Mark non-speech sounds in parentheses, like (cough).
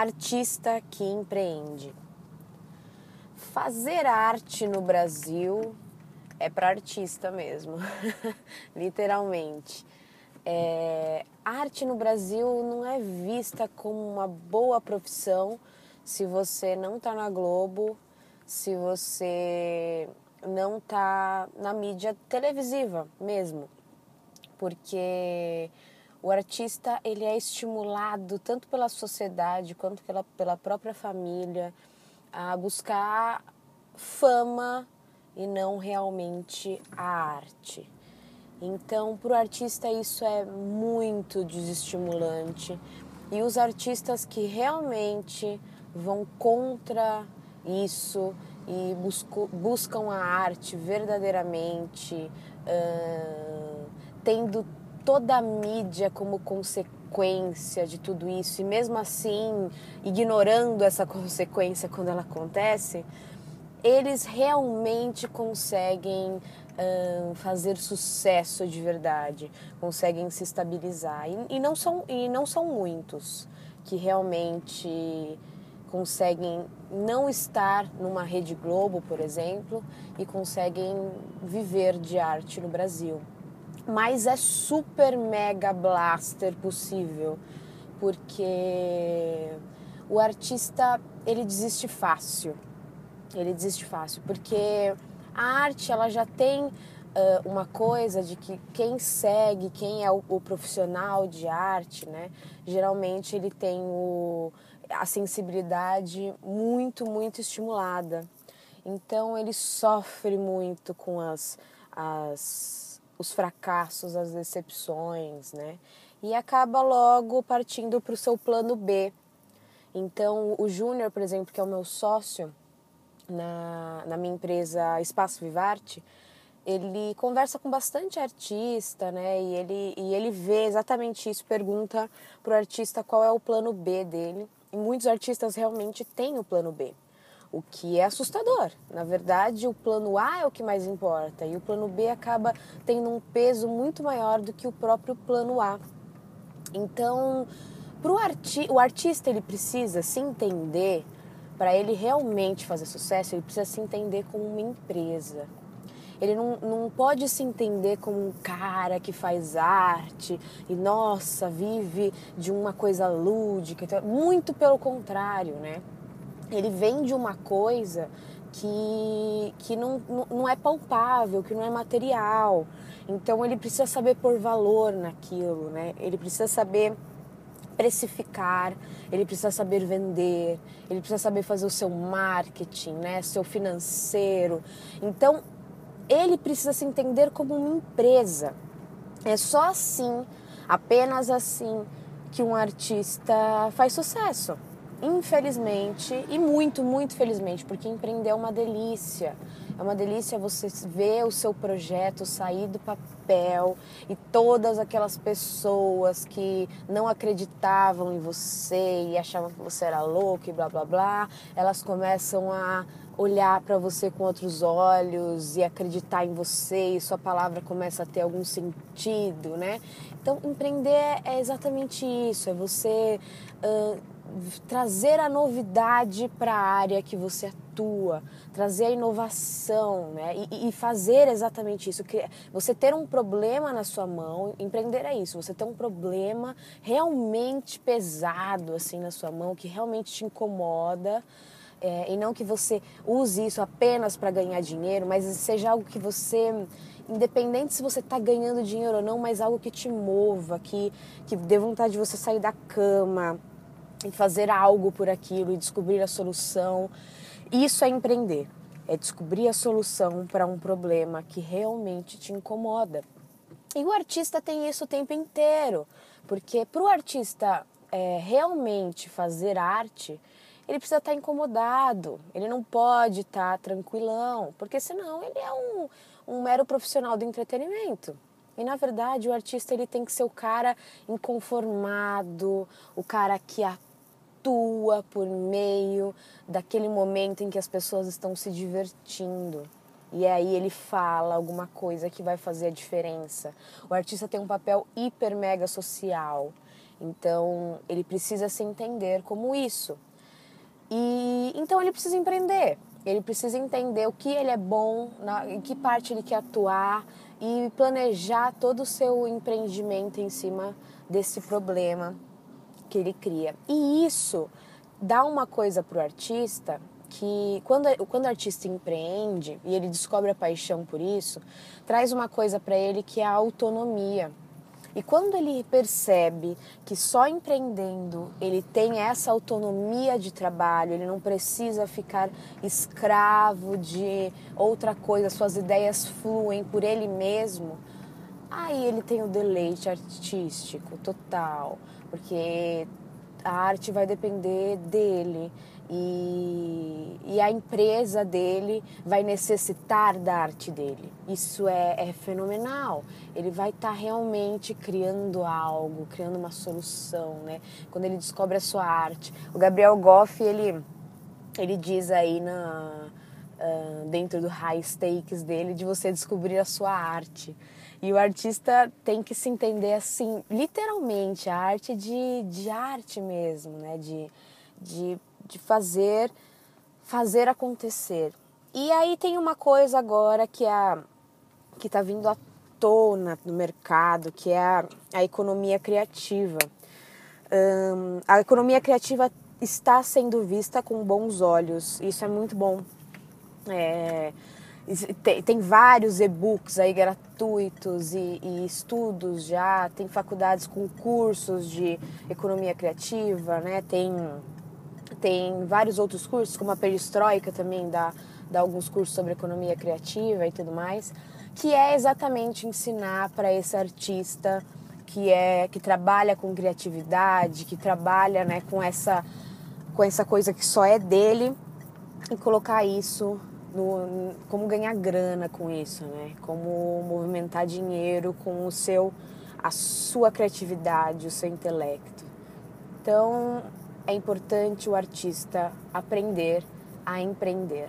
artista que empreende. Fazer arte no Brasil é para artista mesmo, (laughs) literalmente. É, arte no Brasil não é vista como uma boa profissão se você não está na Globo, se você não está na mídia televisiva mesmo, porque o artista ele é estimulado tanto pela sociedade quanto pela, pela própria família a buscar fama e não realmente a arte. Então, para o artista, isso é muito desestimulante. E os artistas que realmente vão contra isso e busco, buscam a arte verdadeiramente, uh, tendo toda a mídia como consequência de tudo isso, e mesmo assim ignorando essa (laughs) consequência quando ela acontece, eles realmente conseguem uh, fazer sucesso de verdade, conseguem se estabilizar. E, e, não são, e não são muitos que realmente conseguem não estar numa Rede Globo, por exemplo, e conseguem viver de arte no Brasil. Mas é super mega blaster possível, porque o artista ele desiste fácil ele desiste fácil, porque a arte ela já tem uh, uma coisa de que quem segue, quem é o, o, profissional de arte, né, geralmente ele tem o, a sensibilidade muito, muito estimulada. Então ele sofre muito com as, as, os fracassos, as decepções, né? E acaba logo partindo para o seu plano B. Então o Júnior, por exemplo, que é o meu sócio, na, na minha empresa Espaço Vivarte, ele conversa com bastante artista, né? E ele, e ele vê exatamente isso, pergunta para o artista qual é o plano B dele. E muitos artistas realmente têm o plano B, o que é assustador. Na verdade, o plano A é o que mais importa e o plano B acaba tendo um peso muito maior do que o próprio plano A. Então, pro arti o artista ele precisa se entender para ele realmente fazer sucesso, ele precisa se entender como uma empresa. Ele não, não pode se entender como um cara que faz arte e, nossa, vive de uma coisa lúdica. Então, muito pelo contrário, né? Ele vende uma coisa que, que não, não é palpável, que não é material. Então, ele precisa saber pôr valor naquilo, né? Ele precisa saber precificar, ele precisa saber vender, ele precisa saber fazer o seu marketing, né, seu financeiro. Então, ele precisa se entender como uma empresa. É só assim, apenas assim, que um artista faz sucesso. Infelizmente, e muito, muito felizmente, porque empreender é uma delícia. É uma delícia você ver o seu projeto sair do papel e todas aquelas pessoas que não acreditavam em você e achavam que você era louco e blá blá blá, elas começam a olhar para você com outros olhos e acreditar em você e sua palavra começa a ter algum sentido, né? Então, empreender é exatamente isso, é você uh, trazer a novidade para a área que você atua, trazer a inovação, né? E, e, fazer exatamente isso. Você ter um problema na sua mão, empreender é isso. Você ter um problema realmente pesado assim na sua mão, que realmente te incomoda. É, e não que você use isso apenas para ganhar dinheiro, mas seja algo que você independente se você está ganhando dinheiro ou não, mas algo que te mova, que, que dê vontade de você sair da cama, fazer algo por aquilo e descobrir a solução. Isso é empreender, é descobrir a solução para um problema que realmente te incomoda. E o artista tem isso o tempo inteiro, porque para o artista é, realmente fazer arte, ele precisa estar tá incomodado, ele não pode estar tá tranquilão, porque senão ele é um, um mero profissional do entretenimento. E na verdade o artista ele tem que ser o cara inconformado, o cara que atua por meio daquele momento em que as pessoas estão se divertindo. E aí ele fala alguma coisa que vai fazer a diferença. O artista tem um papel hiper mega social. Então ele precisa se entender como isso. E então ele precisa empreender. Ele precisa entender o que ele é bom, na, em que parte ele quer atuar e planejar todo o seu empreendimento em cima desse problema que ele cria. E isso dá uma coisa para o artista que quando, quando o artista empreende e ele descobre a paixão por isso, traz uma coisa para ele que é a autonomia. E quando ele percebe que só empreendendo ele tem essa autonomia de trabalho, ele não precisa ficar escravo de outra coisa, suas ideias fluem por ele mesmo, aí ele tem o deleite artístico total, porque a arte vai depender dele e, e a empresa dele vai necessitar da arte dele. Isso é, é fenomenal. Ele vai estar tá realmente criando algo, criando uma solução, né? Quando ele descobre a sua arte. O Gabriel Goff, ele, ele diz aí na, uh, dentro do high stakes dele de você descobrir a sua arte. E o artista tem que se entender assim, literalmente, a arte de, de arte mesmo, né? De, de de fazer fazer acontecer. E aí tem uma coisa agora que é que está vindo à tona no mercado, que é a, a economia criativa. Um, a economia criativa está sendo vista com bons olhos. Isso é muito bom. É, tem, tem, vários e-books aí gratuitos e, e, estudos já. Tem faculdades com cursos de economia criativa, né? Tem tem vários outros cursos, como a Perestroika também dá, dá alguns cursos sobre economia criativa e tudo mais, que é exatamente ensinar para esse artista que é que trabalha com criatividade, que trabalha né, com essa com essa coisa que só é dele e colocar isso no, como ganhar grana com isso, né? Como movimentar dinheiro com o seu a sua criatividade, o seu intelecto. Então, é importante o artista aprender a empreender.